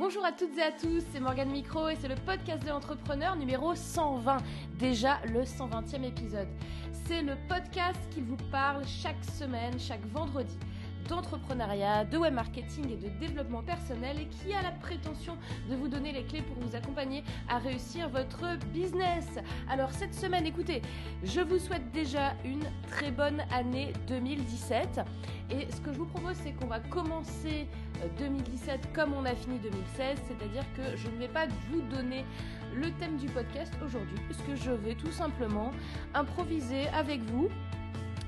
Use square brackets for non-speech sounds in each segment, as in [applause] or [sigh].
Bonjour à toutes et à tous, c'est Morgane Micro et c'est le podcast de l'entrepreneur numéro 120, déjà le 120e épisode. C'est le podcast qui vous parle chaque semaine, chaque vendredi d'entrepreneuriat, de web marketing et de développement personnel et qui a la prétention de vous donner les clés pour vous accompagner à réussir votre business. Alors cette semaine, écoutez, je vous souhaite déjà une très bonne année 2017 et ce que je vous propose c'est qu'on va commencer 2017 euh, comme on a fini 2016, c'est-à-dire que je ne vais pas vous donner le thème du podcast aujourd'hui puisque je vais tout simplement improviser avec vous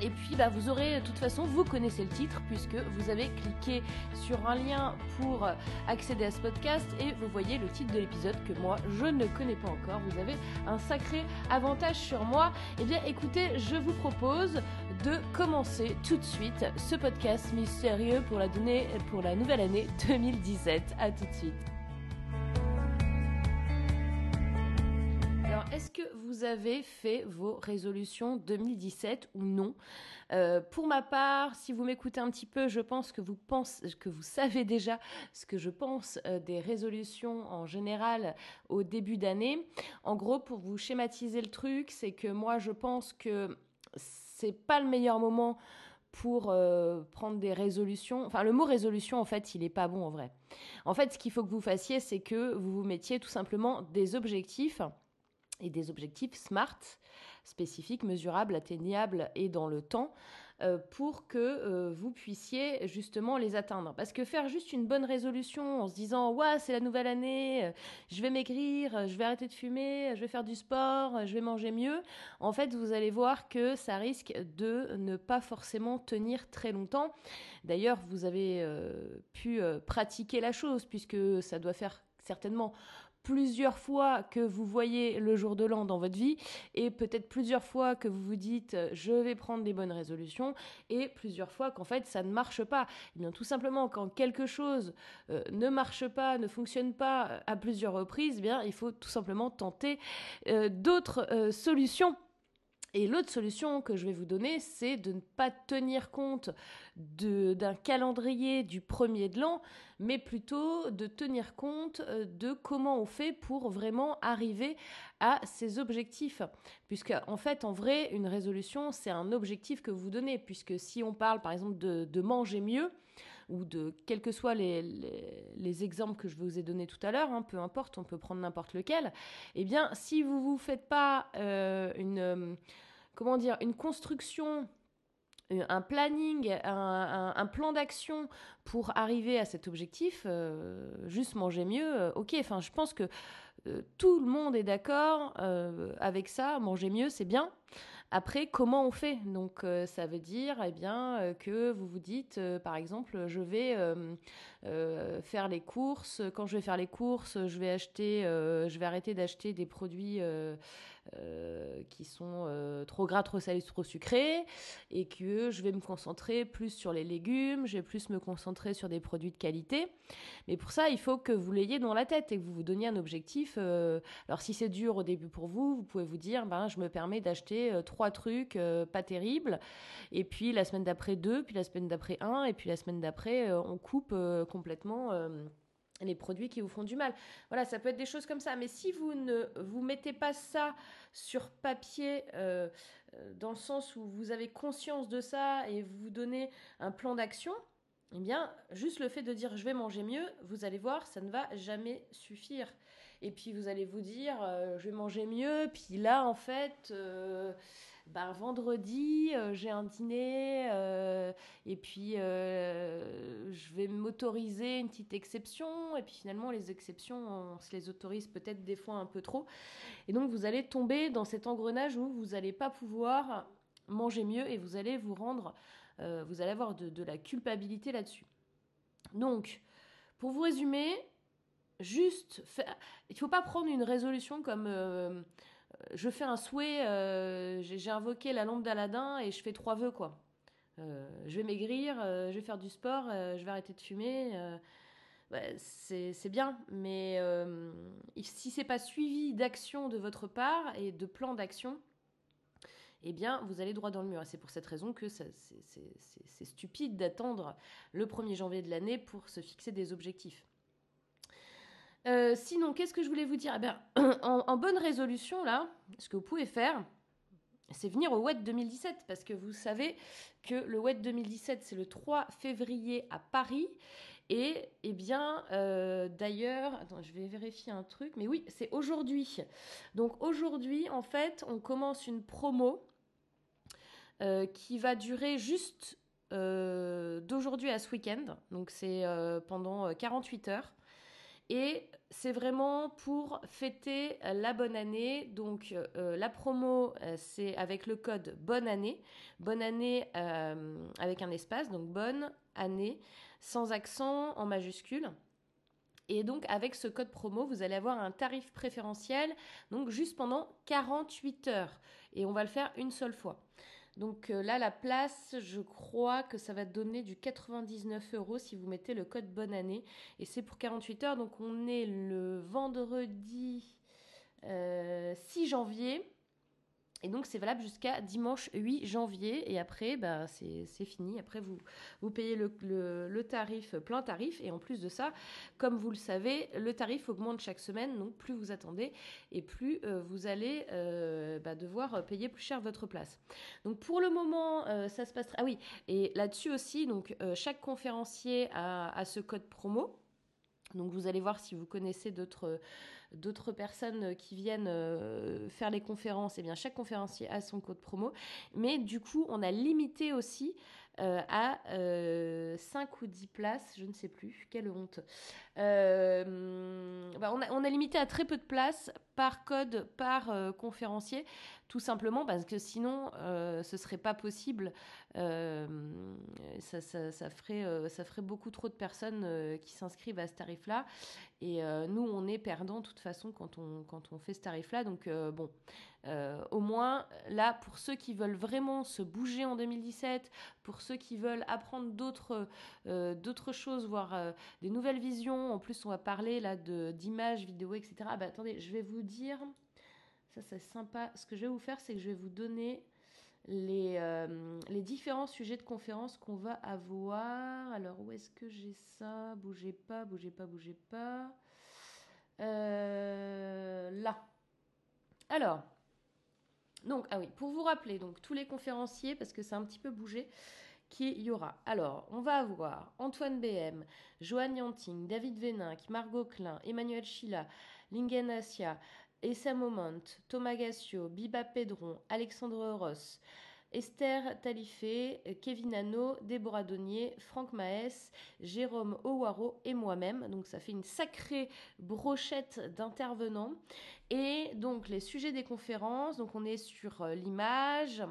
et puis bah, vous aurez de toute façon, vous connaissez le titre puisque vous avez cliqué sur un lien pour accéder à ce podcast et vous voyez le titre de l'épisode que moi je ne connais pas encore. Vous avez un sacré avantage sur moi. Eh bien écoutez, je vous propose de commencer tout de suite ce podcast mystérieux pour la, pour la nouvelle année 2017. À tout de suite. Est-ce que vous avez fait vos résolutions 2017 ou non? Euh, Pour ma part, si vous m'écoutez un petit peu, je pense que vous, que vous savez déjà ce que je pense euh, des résolutions en général au début d'année. En gros, pour vous schématiser le truc, c'est que moi, je pense que c'est pas le meilleur moment pour euh, prendre des résolutions. Enfin, le mot résolution, en fait, il n'est pas bon en vrai. En fait, ce qu'il faut que vous fassiez, c'est que vous vous mettiez tout simplement des objectifs et des objectifs SMART, spécifiques, mesurables, atteignables et dans le temps, euh, pour que euh, vous puissiez justement les atteindre. Parce que faire juste une bonne résolution en se disant ouais c'est la nouvelle année, euh, je vais maigrir, je vais arrêter de fumer, je vais faire du sport, je vais manger mieux, en fait vous allez voir que ça risque de ne pas forcément tenir très longtemps. D'ailleurs vous avez pu pratiquer la chose puisque ça doit faire certainement plusieurs fois que vous voyez le jour de l'an dans votre vie et peut-être plusieurs fois que vous vous dites euh, je vais prendre des bonnes résolutions et plusieurs fois qu'en fait ça ne marche pas. Et eh bien tout simplement quand quelque chose euh, ne marche pas, ne fonctionne pas euh, à plusieurs reprises, eh bien il faut tout simplement tenter d'autres solutions. Et l'autre solution que je vais vous donner, c'est de ne pas tenir compte d'un calendrier du premier de l'an, mais plutôt de tenir compte euh, de comment on fait pour vraiment arriver à ces objectifs. Puisque, en fait, en vrai, une résolution, c'est un objectif que vous donnez. Puisque si on parle, par exemple, de, manger mieux, ou de quels que soient les, les, exemples que je vous ai donnés tout à l'heure, hein, peu importe, on peut prendre n'importe lequel, eh bien, si vous ne vous faites pas euh, une, euh, comment dire, une construction un planning, un, plan d'action pour arriver à cet objectif, euh, juste manger mieux, euh, ok, enfin je pense que euh, tout le monde est d'accord avec ça, manger mieux c'est bien. Après, comment on fait? Donc, ça veut dire, eh bien, que vous vous dites, par exemple, je vais faire les courses. Quand je vais faire les courses, je vais acheter, je vais arrêter d'acheter des produits euh, qui sont euh, trop gras, trop salés, trop sucrés, et que je vais me concentrer plus sur les légumes, je vais plus me concentrer sur des produits de qualité. Mais pour ça, il faut que vous l'ayez dans la tête et que vous vous donniez un objectif. Euh, alors si c'est dur au début pour vous, vous pouvez vous dire, ben, je me permets d'acheter trois trucs pas terribles, et puis la semaine d'après deux, puis la semaine d'après un, et puis la semaine d'après on coupe complètement les produits qui vous font du mal. Voilà, ça peut être des choses comme ça. Mais si vous ne vous mettez pas ça sur papier, euh, euh, dans le sens où vous avez conscience de ça et vous donnez un plan d'action, eh bien, juste le fait de dire je vais manger mieux, vous allez voir, ça ne va jamais suffire. Et puis vous allez vous dire euh, je vais manger mieux, puis là en fait ben, vendredi, euh, j'ai un dîner euh, et puis euh, je vais m'autoriser une petite exception. Et puis finalement, les exceptions, on se les autorise peut-être des fois un peu trop. Et donc, vous allez tomber dans cet engrenage où vous n'allez pas pouvoir manger mieux et vous allez vous rendre, vous allez avoir de, la culpabilité là-dessus. Donc, pour vous résumer, juste, il ne faut pas prendre une résolution comme je fais un souhait, euh, j'ai invoqué la lampe d'Aladin et je fais trois vœux, quoi. Euh, je vais maigrir, euh, je vais faire du sport, je vais arrêter de fumer. c'est bien, mais si c'est pas suivi d'action de votre part et de plan d'action, eh bien, vous allez droit dans le mur. Et c'est pour cette raison que c'est stupide d'attendre le 1er janvier de l'année pour se fixer des objectifs. Sinon, qu'est-ce que je voulais vous dire? Eh [clears throat] en, en, bonne résolution, là, ce que vous pouvez faire, c'est venir au WET 2017, parce que vous savez que le WET 2017, c'est le 3 février à Paris. Et eh bien, euh, d'ailleurs, je vais vérifier un truc, mais oui, c'est aujourd'hui. Donc aujourd'hui, en fait, on commence une promo euh, qui va durer juste euh, d'aujourd'hui à ce week-end. Donc c'est pendant 48 heures. Et c'est vraiment pour fêter la bonne année. Donc la promo, c'est avec le code bonne année. Bonne année avec un espace, donc bonne année sans accent en majuscule. Et donc avec ce code promo, vous allez avoir un tarif préférentiel, donc juste pendant 48 heures. Et on va le faire une seule fois. Donc euh, là, la place, je crois que ça va donner du 99 euros si vous mettez le code bonne année. Et c'est pour 48 heures. Donc on est le vendredi 6 euh, janvier. Et donc, c'est valable jusqu'à dimanche 8 janvier. Et après, bah, c'est fini. Après, vous, vous payez le, le, tarif, plein tarif. Et en plus de ça, comme vous le savez, le tarif augmente chaque semaine. Donc, plus vous attendez et plus euh, vous allez euh, bah, devoir payer plus cher votre place. Donc, pour le moment, euh, ça se passe très... Ah oui, et là-dessus aussi, donc, chaque conférencier a ce code promo. Donc, vous allez voir si vous connaissez d'autres d'autres personnes qui viennent euh, faire les conférences, et eh bien chaque conférencier a son code promo. Mais du coup, on a limité aussi euh, à 5 euh, ou 10 places, je ne sais plus, quelle honte. Bah, on, a, limité à très peu de places par code, par conférencier, tout simplement parce que sinon, ce serait pas possible. Ça, ferait, beaucoup trop de personnes qui s'inscrivent à ce tarif-là. Et nous, on est perdant de toute façon quand on, quand on fait ce tarif-là. Donc, bon, euh, au moins, là, pour ceux qui veulent vraiment se bouger en 2017, pour ceux qui veulent apprendre d'autres euh, d'autres choses, voir euh, des nouvelles visions, en plus, on va parler là d'images, vidéos, etc. Ah bah, attendez, je vais vous dire, ça c'est sympa, ce que je vais vous faire, c'est que je vais vous donner les, les différents sujets de conférence qu'on va avoir. Alors, où est-ce que j'ai ça? Bougez pas, bougez pas, bougez pas. là. Alors, donc, ah oui, pour vous rappeler, donc tous les conférenciers, parce que c'est un petit peu bougé, qui y aura. Alors, on va avoir Antoine BM, Joanne Yanting, David Véninck, Margot Klein, Emmanuel Chila, Lingen Asia, Essa Moment, Thomas Gassio, Biba Pedron, Alexandre Ross, Esther Talifé, Kevin Hano, Déborah Donnier, Franck Maes, Jérôme Owaro et moi-même. Donc ça fait une sacrée brochette d'intervenants. Et donc les sujets des conférences, donc on est sur euh, l'image.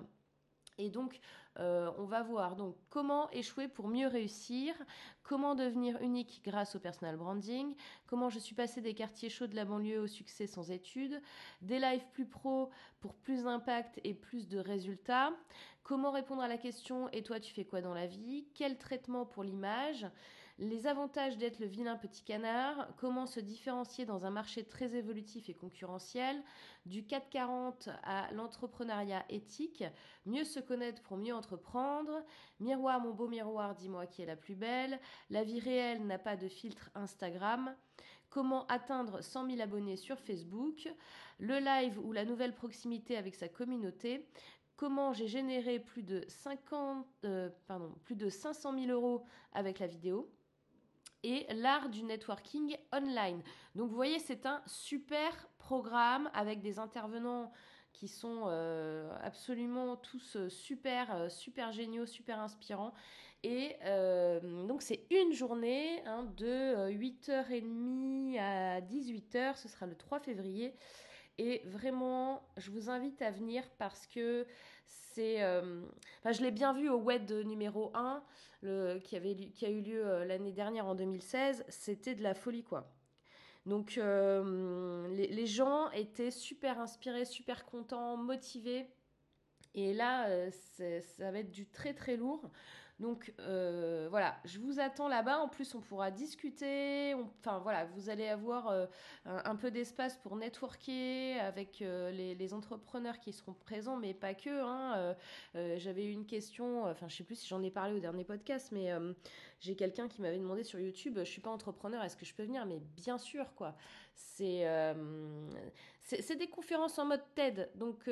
Et donc euh, on va voir donc comment échouer pour mieux réussir, comment devenir unique grâce au personal branding, comment je suis passé des quartiers chauds de la banlieue au succès sans études, des lives plus pro pour plus d'impact et plus de résultats, comment répondre à la question et toi tu fais quoi dans la vie, quel traitement pour l'image, les avantages d'être le vilain petit canard, comment se différencier dans un marché très évolutif et concurrentiel, du 440 à l'entrepreneuriat éthique, mieux se connaître pour mieux entreprendre, miroir mon beau miroir, dis-moi qui est la plus belle, la vie réelle n'a pas de filtre Instagram, comment atteindre 100 000 abonnés sur Facebook, le live ou la nouvelle proximité avec sa communauté, comment j'ai généré plus de 50, euh, pardon, plus de 500 000 euros avec la vidéo, et l'art du networking online. Donc vous voyez, c'est un super programme avec des intervenants qui sont euh, absolument tous euh, super, euh, super géniaux, super inspirants. Et donc c'est une journée hein, de 8h30 à 18h, ce sera le 3 février. Et vraiment, je vous invite à venir parce que c'est... je l'ai bien vu au WED numéro 1 qui, avait, qui a eu lieu euh, l'année dernière en 2016, c'était de la folie quoi. Donc euh, les, gens étaient super inspirés, super contents, motivés. Et là, euh, ça va être du très très lourd. Donc euh, voilà, je vous attends là-bas. En plus, on pourra discuter. Enfin voilà, vous allez avoir euh, un, peu d'espace pour networker avec les, entrepreneurs qui seront présents, mais pas que. Hein. J'avais eu une question, enfin je sais plus si j'en ai parlé au dernier podcast, mais j'ai quelqu'un qui m'avait demandé sur YouTube, je suis pas entrepreneur, est-ce que je peux venir? Mais bien sûr, quoi. C'est c'est des conférences en mode TED. Donc,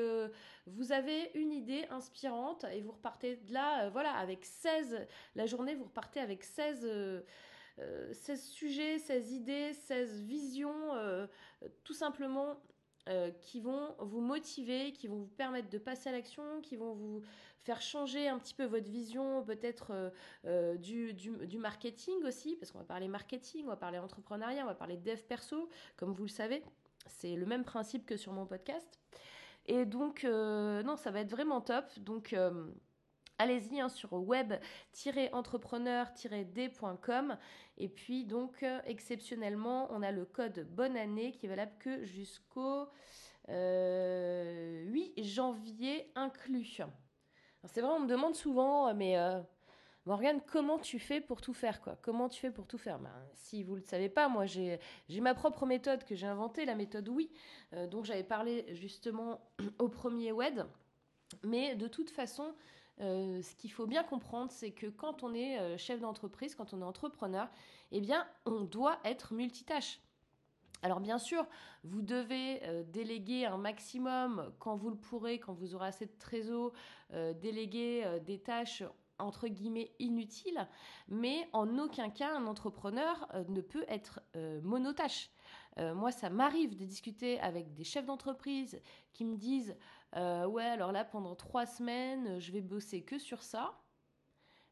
vous avez une idée inspirante et vous repartez de là, voilà, avec 16, la journée, vous repartez avec 16 16 sujets, 16 idées, 16 visions, tout simplement euh, qui vont vous motiver, qui vont vous permettre de passer à l'action, qui vont vous faire changer un petit peu votre vision peut-être euh, euh, du, marketing aussi, parce qu'on va parler marketing, on va parler entrepreneuriat, on va parler dev perso, comme vous le savez. C'est le même principe que sur mon podcast. Et donc, non, ça va être vraiment top. Donc, allez-y hein, sur web-entrepreneur-d.com. Et puis donc euh, exceptionnellement, on a le code bonne année qui est valable que jusqu'au 8 euh, janvier inclus. C'est vrai, on me demande souvent, mais euh, Morgane, comment tu fais pour tout faire quoi? Comment tu fais pour tout faire? Ben, Si vous ne le savez pas, moi j'ai ma propre méthode que j'ai inventée, la méthode oui, dont j'avais parlé justement [clears throat] au premier web. Mais de toute façon, euh, ce qu'il faut bien comprendre, c'est que quand on est euh, chef d'entreprise, quand on est entrepreneur, eh bien, on doit être multitâche. Alors bien sûr, vous devez euh, déléguer un maximum quand vous le pourrez, quand vous aurez assez de trésor, déléguer des tâches entre guillemets inutiles, mais en aucun cas un entrepreneur ne peut être monotâche. moi, ça m'arrive de discuter avec des chefs d'entreprise qui me disent euh, ouais, alors là, pendant trois semaines, je vais bosser que sur ça.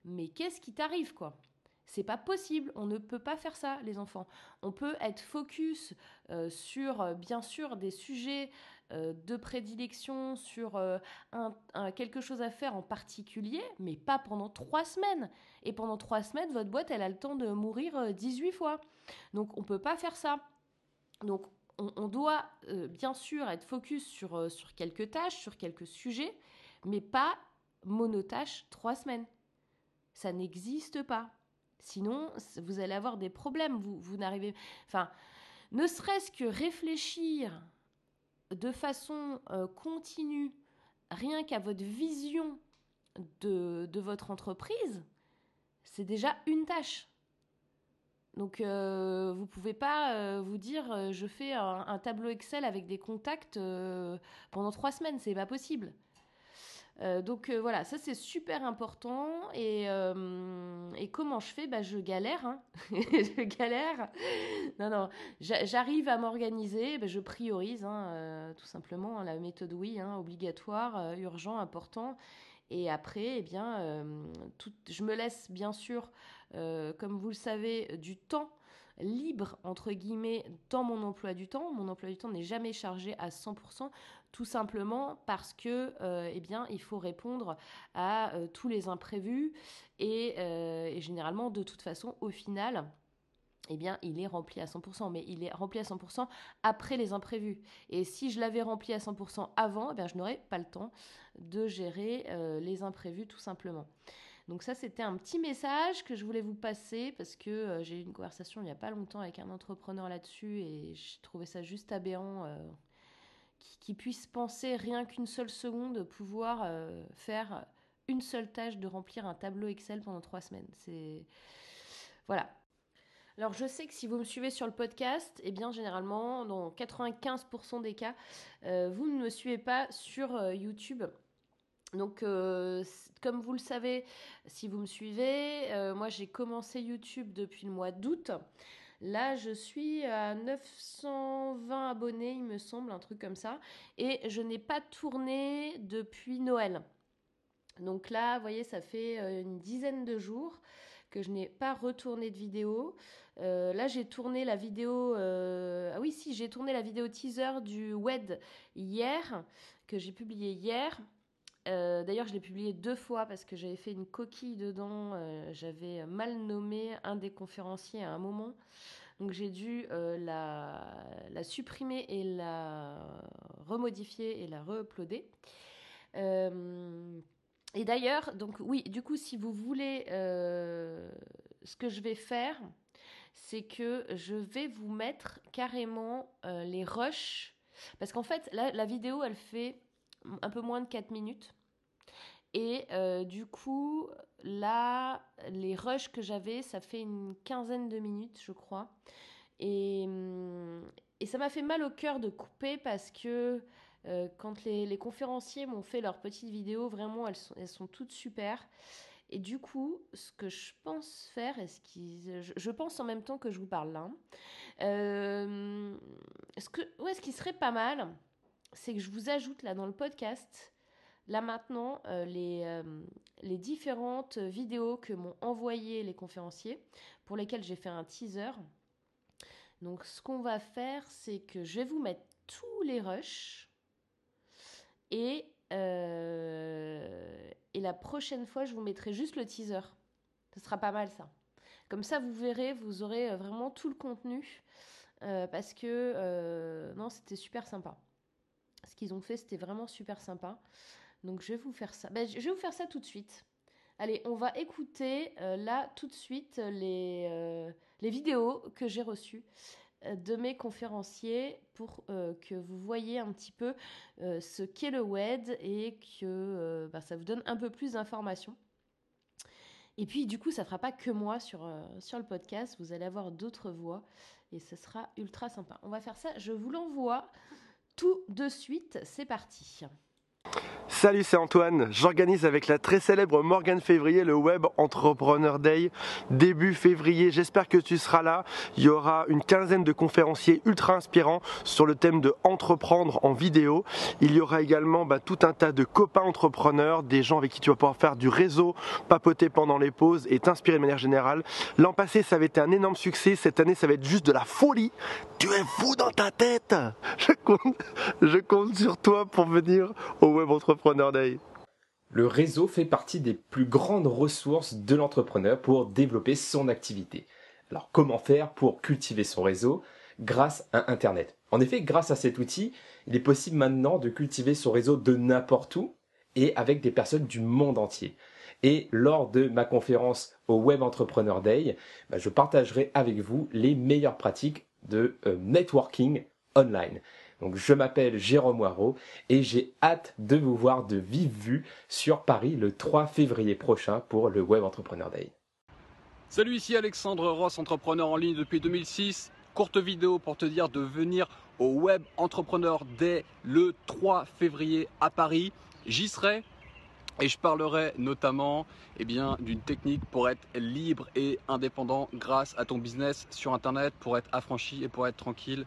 Mais qu'est-ce qui t'arrive, quoi? C'est pas possible, on ne peut pas faire ça, les enfants. On peut être focus euh, sur, euh, bien sûr, des sujets de prédilection, sur quelque chose à faire en particulier, mais pas pendant trois semaines. Et pendant trois semaines, votre boîte, elle a le temps de mourir 18 fois. Donc, on peut pas faire ça. Donc, on, doit euh, bien sûr être focus sur, euh, sur quelques tâches, sur quelques sujets, mais pas monotâche trois semaines. Ça n'existe pas. Sinon, vous allez avoir des problèmes. Vous, vous n'arrivez. Enfin, ne serait-ce que réfléchir de façon euh, continue, rien qu'à votre vision de, de votre entreprise, c'est déjà une tâche. Donc, euh, vous pouvez pas euh, vous dire euh, je fais un, tableau Excel avec des contacts pendant trois semaines, c'est pas possible. Donc voilà, ça c'est super important. Et, comment je fais? Bah, Je galère. Hein. [laughs] je galère. Non, non, j'arrive à m'organiser, bah, je priorise, hein, tout simplement. Hein, la méthode oui, obligatoire, urgent, important. Et après, eh bien, je me laisse bien sûr euh, comme vous le savez, du temps libre, entre guillemets, dans mon emploi du temps. Mon emploi du temps n'est jamais chargé à 100%, tout simplement parce que, euh, eh il faut répondre à euh, tous les imprévus et, généralement, de toute façon, au final, eh bien, il est rempli à 100%, mais il est rempli à 100% après les imprévus. Et si je l'avais rempli à 100% avant, eh je n'aurais pas le temps de gérer les imprévus, tout simplement. Donc ça, c'était un petit message que je voulais vous passer parce que euh, j'ai eu une conversation il n'y a pas longtemps avec un entrepreneur là-dessus et j'ai trouvé ça juste aberrant euh, qui, puisse penser rien qu'une seule seconde pouvoir euh, faire une seule tâche de remplir un tableau Excel pendant trois semaines. C'est voilà. Alors je sais que si vous me suivez sur le podcast, eh bien généralement dans 95% des cas, vous ne me suivez pas sur YouTube. Donc, euh, comme vous le savez, si vous me suivez, euh, moi j'ai commencé YouTube depuis le mois d'août. Là, je suis à 920 abonnés, il me semble, un truc comme ça. Et je n'ai pas tourné depuis Noël. Donc là, vous voyez, ça fait euh, une dizaine de jours que je n'ai pas retourné de vidéo. là, j'ai tourné la vidéo. ah oui, si, j'ai tourné la vidéo teaser du WED hier, que j'ai publié hier. Euh, d'ailleurs, je l'ai publié deux fois parce que j'avais fait une coquille dedans. Euh, j'avais mal nommé un des conférenciers à un moment. Donc j'ai dû euh, la, supprimer et la remodifier et la re-uploader. et d'ailleurs, donc oui, du coup, si vous voulez, ce que je vais faire, c'est que je vais vous mettre carrément les rushs. Parce qu'en fait, la vidéo, elle fait un peu moins de 4 minutes. Et euh, du coup, là, les rushs que j'avais, ça fait une quinzaine de minutes, je crois. Et, hum, et ça m'a fait mal au cœur de couper parce que euh, quand les, conférenciers m'ont fait leurs petites vidéos, vraiment, elles sont, elles sont toutes super. Et du coup, ce que je pense faire, ce je, pense en même temps que je vous parle là, euh, ce, que, ouais, ce qui serait pas mal, c'est que je vous ajoute là dans le podcast, là maintenant, euh, les, euh, les différentes vidéos que m'ont envoyées les conférenciers, pour lesquelles j'ai fait un teaser. Donc ce qu'on va faire, c'est que je vais vous mettre tous les rushs et euh, et la prochaine fois, je vous mettrai juste le teaser. Ce sera pas mal ça. Comme ça, vous verrez, vous aurez vraiment tout le contenu. Parce que non, c'était super sympa. Ce qu'ils ont fait, c'était vraiment super sympa. Donc je vais vous faire ça. Ben, je vais vous faire ça tout de suite. Allez, on va écouter là tout de suite les, les vidéos que j'ai reçues. Euh, de mes conférenciers pour euh, que vous voyez un petit peu euh, ce qu'est le WED et que bah, ça vous donne un peu plus d'informations. Et puis du coup, ça ne fera pas que moi sur, sur le podcast, vous allez avoir d'autres voix et ce sera ultra sympa. On va faire ça, je vous l'envoie tout de suite, c'est parti. Salut, c'est Antoine. J'organise avec la très célèbre Morgane Février le Web Entrepreneur Day début février. J'espère que tu seras là. Il y aura une quinzaine de conférenciers ultra inspirants sur le thème de entreprendre en vidéo. Il y aura également bah, tout un tas de copains entrepreneurs, des gens avec qui tu vas pouvoir faire du réseau, papoter pendant les pauses et t'inspirer de manière générale. L'an passé, ça avait été un énorme succès. Cette année, ça va être juste de la folie. Tu es fou dans ta tête. Je compte, je compte sur toi pour venir au Web Entrepreneur le réseau fait partie des plus grandes ressources de l'entrepreneur pour développer son activité. Alors comment faire pour cultiver son réseau grâce à Internet? En effet, grâce à cet outil, il est possible maintenant de cultiver son réseau de n'importe où et avec des personnes du monde entier. Et lors de ma conférence au Web Entrepreneur Day, bah, je partagerai avec vous les meilleures pratiques de euh, networking online. Donc je m'appelle Jérôme Moirot et j'ai hâte de vous voir de vive vue sur Paris le 3 février prochain pour le Web Entrepreneur Day. Salut, ici Alexandre Ross, entrepreneur en ligne depuis 2006. Courte vidéo pour te dire de venir au Web Entrepreneur Day le 3 février à Paris. J'y serai et je parlerai notamment eh d'une technique pour être libre et indépendant grâce à ton business sur Internet, pour être affranchi et pour être tranquille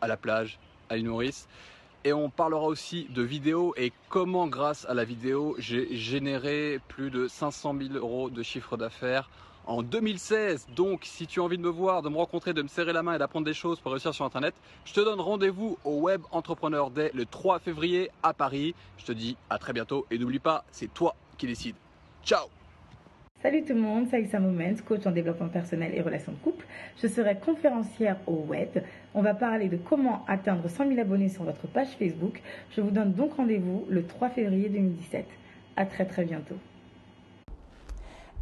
à la plage à nourrice. Et on parlera aussi de vidéo et comment grâce à la vidéo j'ai généré plus de 500 000 euros de chiffre d'affaires en 2016. Donc si tu as envie de me voir, de me rencontrer, de me serrer la main et d'apprendre des choses pour réussir sur Internet, je te donne rendez-vous au Web Entrepreneur Day le 3 février à Paris. Je te dis à très bientôt et n'oublie pas, c'est toi qui décides. Ciao Salut tout le monde, c'est Moments, coach en développement personnel et relations de couple. Je serai conférencière au web. On va parler de comment atteindre 100 000 abonnés sur votre page Facebook. Je vous donne donc rendez-vous le 3 février 2017. À très très bientôt.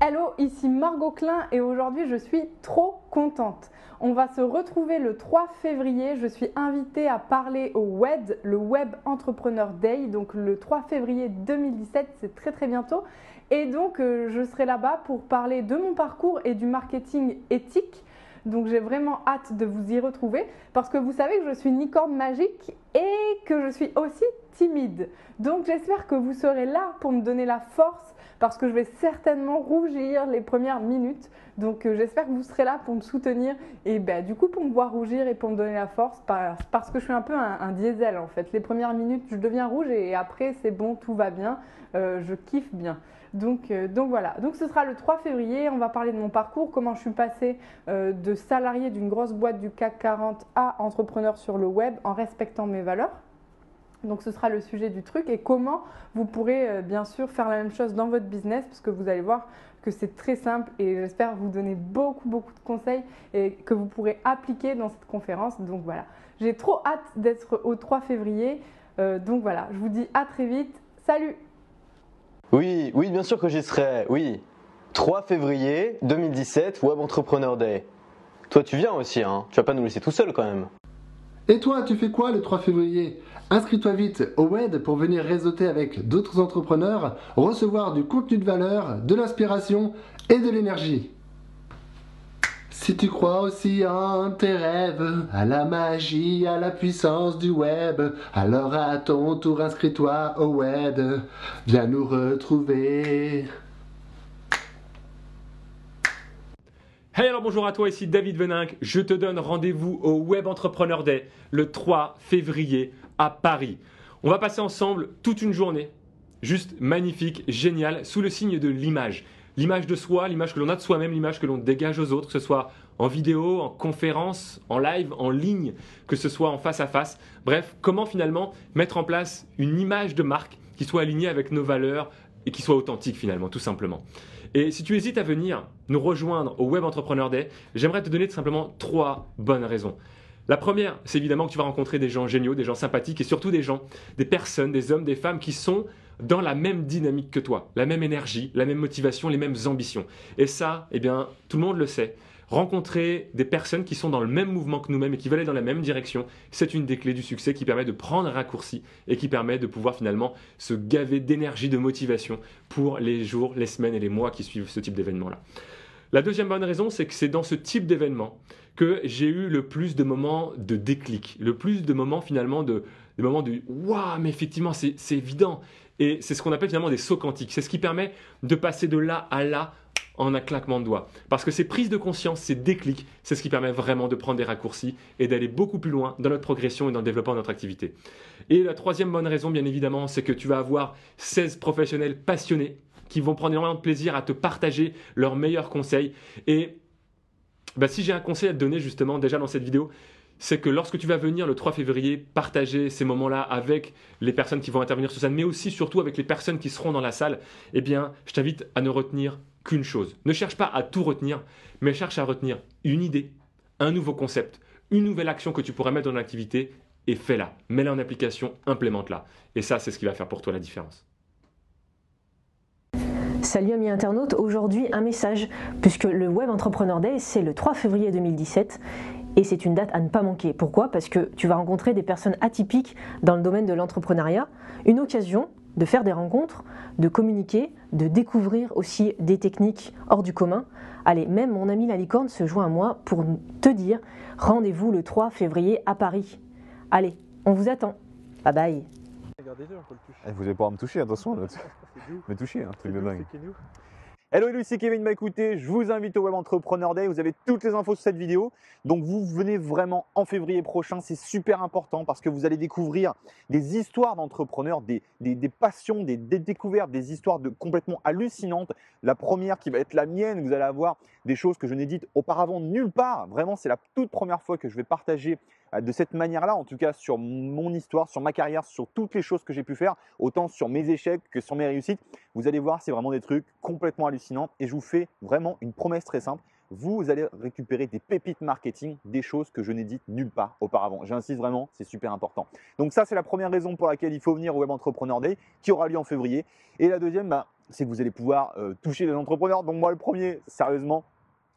Hello, ici Margot Klein et aujourd'hui je suis trop contente. On va se retrouver le 3 février. Je suis invitée à parler au WED, le Web Entrepreneur Day, donc le 3 février 2017, c'est très très bientôt. Et donc, euh, je serai là-bas pour parler de mon parcours et du marketing éthique. Donc, j'ai vraiment hâte de vous y retrouver parce que vous savez que je suis une licorne magique et que je suis aussi timide. Donc, j'espère que vous serez là pour me donner la force parce que je vais certainement rougir les premières minutes. Donc euh, j'espère que vous serez là pour me soutenir et ben, du coup pour me voir rougir et pour me donner la force parce que je suis un peu un, diesel en fait. Les premières minutes je deviens rouge et après c'est bon, tout va bien, euh, je kiffe bien. Donc, euh, donc voilà, donc ce sera le 3 février, on va parler de mon parcours, comment je suis passée de salarié d'une grosse boîte du CAC 40 à entrepreneur sur le web en respectant mes valeurs. Donc ce sera le sujet du truc et comment vous pourrez euh, bien sûr faire la même chose dans votre business parce que vous allez voir que c'est très simple et j'espère vous donner beaucoup beaucoup de conseils et que vous pourrez appliquer dans cette conférence. Donc voilà, j'ai trop hâte d'être au 3 février. Euh, donc voilà, je vous dis à très vite. Salut Oui, oui, bien sûr que j'y serai. Oui. 3 février 2017, Web Entrepreneur Day. Toi, tu viens aussi, hein Tu vas pas nous laisser tout seul quand même. Et toi, tu fais quoi le 3 février? Inscris-toi vite au WED pour venir réseauter avec d'autres entrepreneurs, recevoir du contenu de valeur, de l'inspiration et de l'énergie. Si tu crois aussi en tes rêves, à la magie, à la puissance du web, alors à ton tour inscris-toi au WED. Viens nous retrouver. Hey alors bonjour à toi, ici David Veninck. Je te donne rendez-vous au Web Entrepreneur Day le 3 février à Paris. On va passer ensemble toute une journée, juste magnifique, génial, sous le signe de l'image. L'image de soi, l'image que l'on a de soi-même, l'image que l'on dégage aux autres, que ce soit en vidéo, en conférence, en live, en ligne, que ce soit en face à face. Bref, comment finalement mettre en place une image de marque qui soit alignée avec nos valeurs et qui soit authentique finalement, tout simplement. Et si tu hésites à venir nous rejoindre au Web Entrepreneur Day, j'aimerais te donner tout simplement trois bonnes raisons. La première, c'est évidemment que tu vas rencontrer des gens géniaux, des gens sympathiques et surtout des gens, des personnes, des hommes, des femmes qui sont dans la même dynamique que toi, la même énergie, la même motivation, les mêmes ambitions. Et ça, eh bien, tout le monde le sait rencontrer des personnes qui sont dans le même mouvement que nous-mêmes et qui veulent aller dans la même direction, c'est une des clés du succès qui permet de prendre un raccourci et qui permet de pouvoir finalement se gaver d'énergie, de motivation pour les jours, les semaines et les mois qui suivent ce type d'événement-là. La deuxième bonne raison, c'est que c'est dans ce type d'événement que j'ai eu le plus de moments de déclic, le plus de moments finalement de, des moments de waouh, mais effectivement, c'est évident. Et c'est ce qu'on appelle finalement des sauts quantiques. C'est ce qui permet de passer de là à là en un claquement de doigts. Parce que ces prises de conscience, ces déclics, c'est ce qui permet vraiment de prendre des raccourcis et d'aller beaucoup plus loin dans notre progression et dans le développement de notre activité. Et la troisième bonne raison, bien évidemment, c'est que tu vas avoir 16 professionnels passionnés qui vont prendre énormément de plaisir à te partager leurs meilleurs conseils. Et bah, si j'ai un conseil à te donner justement déjà dans cette vidéo, c'est que lorsque tu vas venir le 3 février partager ces moments-là avec les personnes qui vont intervenir sur scène, mais aussi surtout avec les personnes qui seront dans la salle, eh bien, je t'invite à ne retenir qu'une chose. Ne cherche pas à tout retenir, mais cherche à retenir une idée, un nouveau concept, une nouvelle action que tu pourrais mettre dans l'activité et fais-la. Mets-la en application, implémente-la. Et ça, c'est ce qui va faire pour toi la différence. Salut amis internautes, aujourd'hui un message, puisque le Web Entrepreneur Day, c'est le 3 février 2017 et c'est une date à ne pas manquer. Pourquoi? Parce que tu vas rencontrer des personnes atypiques dans le domaine de l'entrepreneuriat, une occasion de faire des rencontres, de communiquer, de découvrir aussi des techniques hors du commun. Allez, même mon ami la licorne se joint à moi pour te dire rendez-vous le 3 février à Paris. Allez, on vous attend. Bye bye. Eh, vous allez pouvoir me toucher, attention, là. [laughs] me toucher, un truc de dingue. Hello, hello, ici Kevin. Écoutez, je vous invite au Web Entrepreneur Day. Vous avez toutes les infos sur cette vidéo. Donc vous venez vraiment en février prochain. C'est super important parce que vous allez découvrir des histoires d'entrepreneurs, des, passions, des, découvertes, des histoires complètement hallucinantes. La première qui va être la mienne, vous allez avoir des choses que je n'ai dites auparavant nulle part. Vraiment, c'est la toute première fois que je vais partager de cette manière-là, en tout cas sur mon histoire, sur ma carrière, sur toutes les choses que j'ai pu faire, autant sur mes échecs que sur mes réussites. Vous allez voir, c'est vraiment des trucs complètement hallucinants et je vous fais vraiment une promesse très simple. Vous allez récupérer des pépites marketing, des choses que je n'ai dites nulle part auparavant. J'insiste vraiment, c'est super important. Donc ça, c'est la première raison pour laquelle il faut venir au Web Entrepreneur Day, qui aura lieu en février. Et la deuxième, bah, c'est que vous allez pouvoir euh, toucher des entrepreneurs. Donc moi, le premier, sérieusement,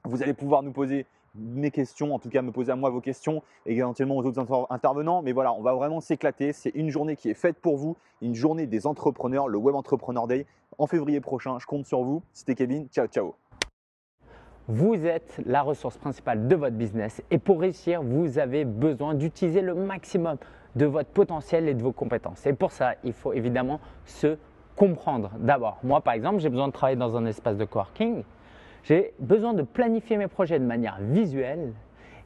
vous allez pouvoir nous poser mes questions, en tout cas me poser à moi vos questions et éventuellement aux autres intervenants. Mais voilà, on va vraiment s'éclater. C'est une journée qui est faite pour vous, une journée des entrepreneurs, le Web Entrepreneur Day en février prochain. Je compte sur vous. C'était Kevin. Ciao, ciao. Vous êtes la ressource principale de votre business et pour réussir, vous avez besoin d'utiliser le maximum de votre potentiel et de vos compétences. Et pour ça, il faut évidemment se comprendre. D'abord, moi par exemple, j'ai besoin de travailler dans un espace de coworking j'ai besoin de planifier mes projets de manière visuelle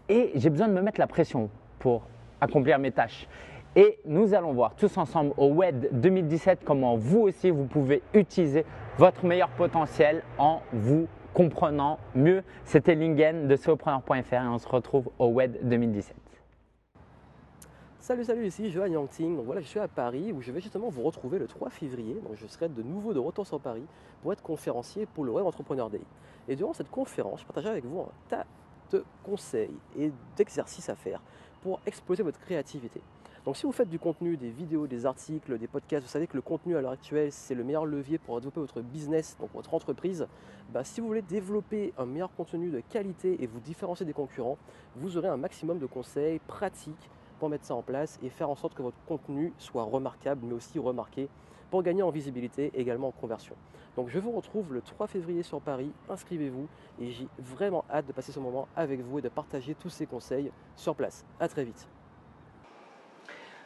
et j'ai besoin de me mettre la pression pour accomplir mes tâches. Et nous allons voir tous ensemble au WED 2017 comment vous aussi vous pouvez utiliser votre meilleur potentiel en vous comprenant mieux. C'était Lingen de Sopreneur.fr et on se retrouve au WED 2017. Salut, salut, ici Johan Yangting. Donc voilà, je suis à Paris où je vais justement vous retrouver le 3 février. Donc je serai de nouveau de retour sur Paris pour être conférencier pour le Web Entrepreneur Day. Et durant cette conférence, je partagerai avec vous un tas de conseils et d'exercices à faire pour exploser votre créativité. Donc si vous faites du contenu, des vidéos, des articles, des podcasts, vous savez que le contenu à l'heure actuelle, c'est le meilleur levier pour développer votre business, donc votre entreprise. Bah, si vous voulez développer un meilleur contenu de qualité et vous différencier des concurrents, vous aurez un maximum de conseils pratiques mettre ça en place et faire en sorte que votre contenu soit remarquable mais aussi remarqué pour gagner en visibilité et également en conversion. Donc je vous retrouve le 3 février sur Paris, inscrivez-vous et j'ai vraiment hâte de passer ce moment avec vous et de partager tous ces conseils sur place. A très vite.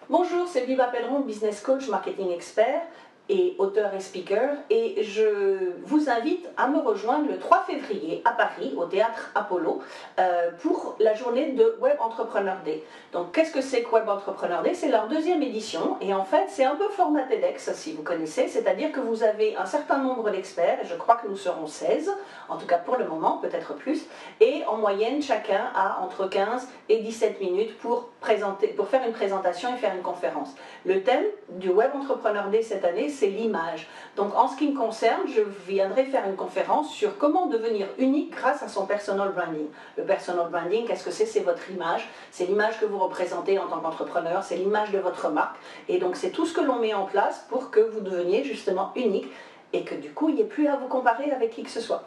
Bonjour, c'est Viva Pedron, business coach, marketing expert et auteur et speaker. Et je vous invite à me rejoindre le 3 février à Paris, au théâtre Apollo, euh, pour la journée de Web Entrepreneur Day. Donc, qu'est-ce que c'est que Web Entrepreneur Day? C'est leur deuxième édition. Et en fait, c'est un peu format TEDx, si vous connaissez. C'est-à-dire que vous avez un certain nombre d'experts, je crois que nous serons 16, en tout cas pour le moment, peut-être plus. Et en moyenne, chacun a entre 15 et 17 minutes pour, présenter, pour faire une présentation et faire une conférence. Le thème du Web Entrepreneur Day cette année, c'est l'image. Donc en ce qui me concerne, je viendrai faire une conférence sur comment devenir unique grâce à son personal branding. Le personal branding, qu'est-ce que c'est? C'est votre image, c'est l'image que vous représentez en tant qu'entrepreneur, c'est l'image de votre marque. Et donc c'est tout ce que l'on met en place pour que vous deveniez justement unique et que du coup, il n'y ait plus à vous comparer avec qui que ce soit.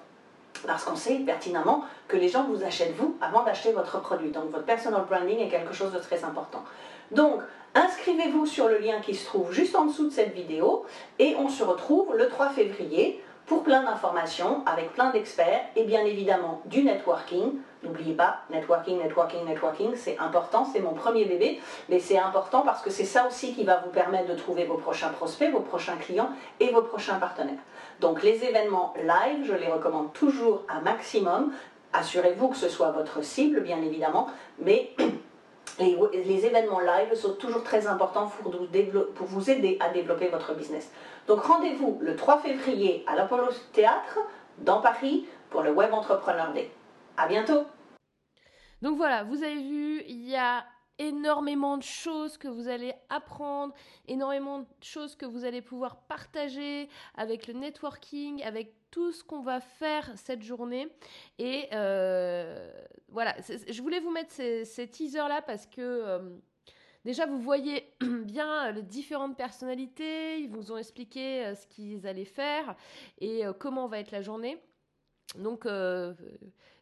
Parce qu'on sait pertinemment que les gens vous achètent vous avant d'acheter votre produit. Donc votre personal branding est quelque chose de très important. Donc, inscrivez-vous sur le lien qui se trouve juste en dessous de cette vidéo et on se retrouve le 3 février pour plein d'informations avec plein d'experts et bien évidemment du networking. N'oubliez pas, networking, networking, networking, c'est important, c'est mon premier bébé, mais c'est important parce que c'est ça aussi qui va vous permettre de trouver vos prochains prospects, vos prochains clients et vos prochains partenaires. Donc les événements live, je les recommande toujours à maximum. Assurez-vous que ce soit votre cible, bien évidemment, mais [clears throat] les, événements live sont toujours très importants pour vous, aider à développer votre business. Donc rendez-vous le 3 février à l'Apollo Théâtre dans Paris pour le Web Entrepreneur Day. À bientôt. Donc voilà, vous avez vu, il y a énormément de choses que vous allez apprendre, énormément de choses que vous allez pouvoir partager avec le networking, avec tout ce qu'on va faire cette journée. Et euh, voilà, je voulais vous mettre ces, teasers-là parce que... Euh, déjà, vous voyez [clears throat] bien les différentes personnalités, ils vous ont expliqué euh, ce qu'ils allaient faire et comment va être la journée. Donc, je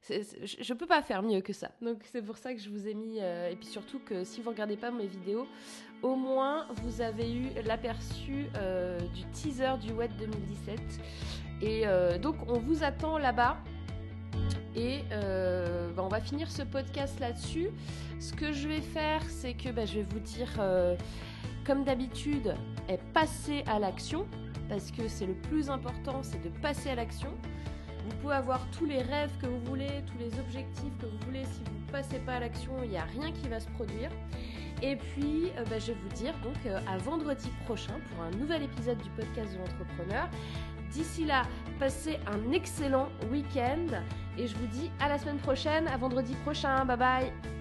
ne peux pas faire mieux que ça. Donc, c'est pour ça que je vous ai mis. et puis surtout que si vous regardez pas mes vidéos, au moins vous avez eu l'aperçu du teaser du web 2017. Et euh, donc on vous attend là-bas. Et euh, bah, on va finir ce podcast là-dessus. Ce que je vais faire, c'est que bah, je vais vous dire, euh, comme d'habitude, passer à l'action. Parce que c'est le plus important, c'est de passer à l'action. Vous pouvez avoir tous les rêves que vous voulez, tous les objectifs que vous voulez. Si vous ne passez pas à l'action, il n'y a rien qui va se produire. Et puis, bah, je vais vous dire donc à vendredi prochain pour un nouvel épisode du podcast de l'entrepreneur. D'ici là, passez un excellent week-end et je vous dis à la semaine prochaine, à vendredi prochain. Bye bye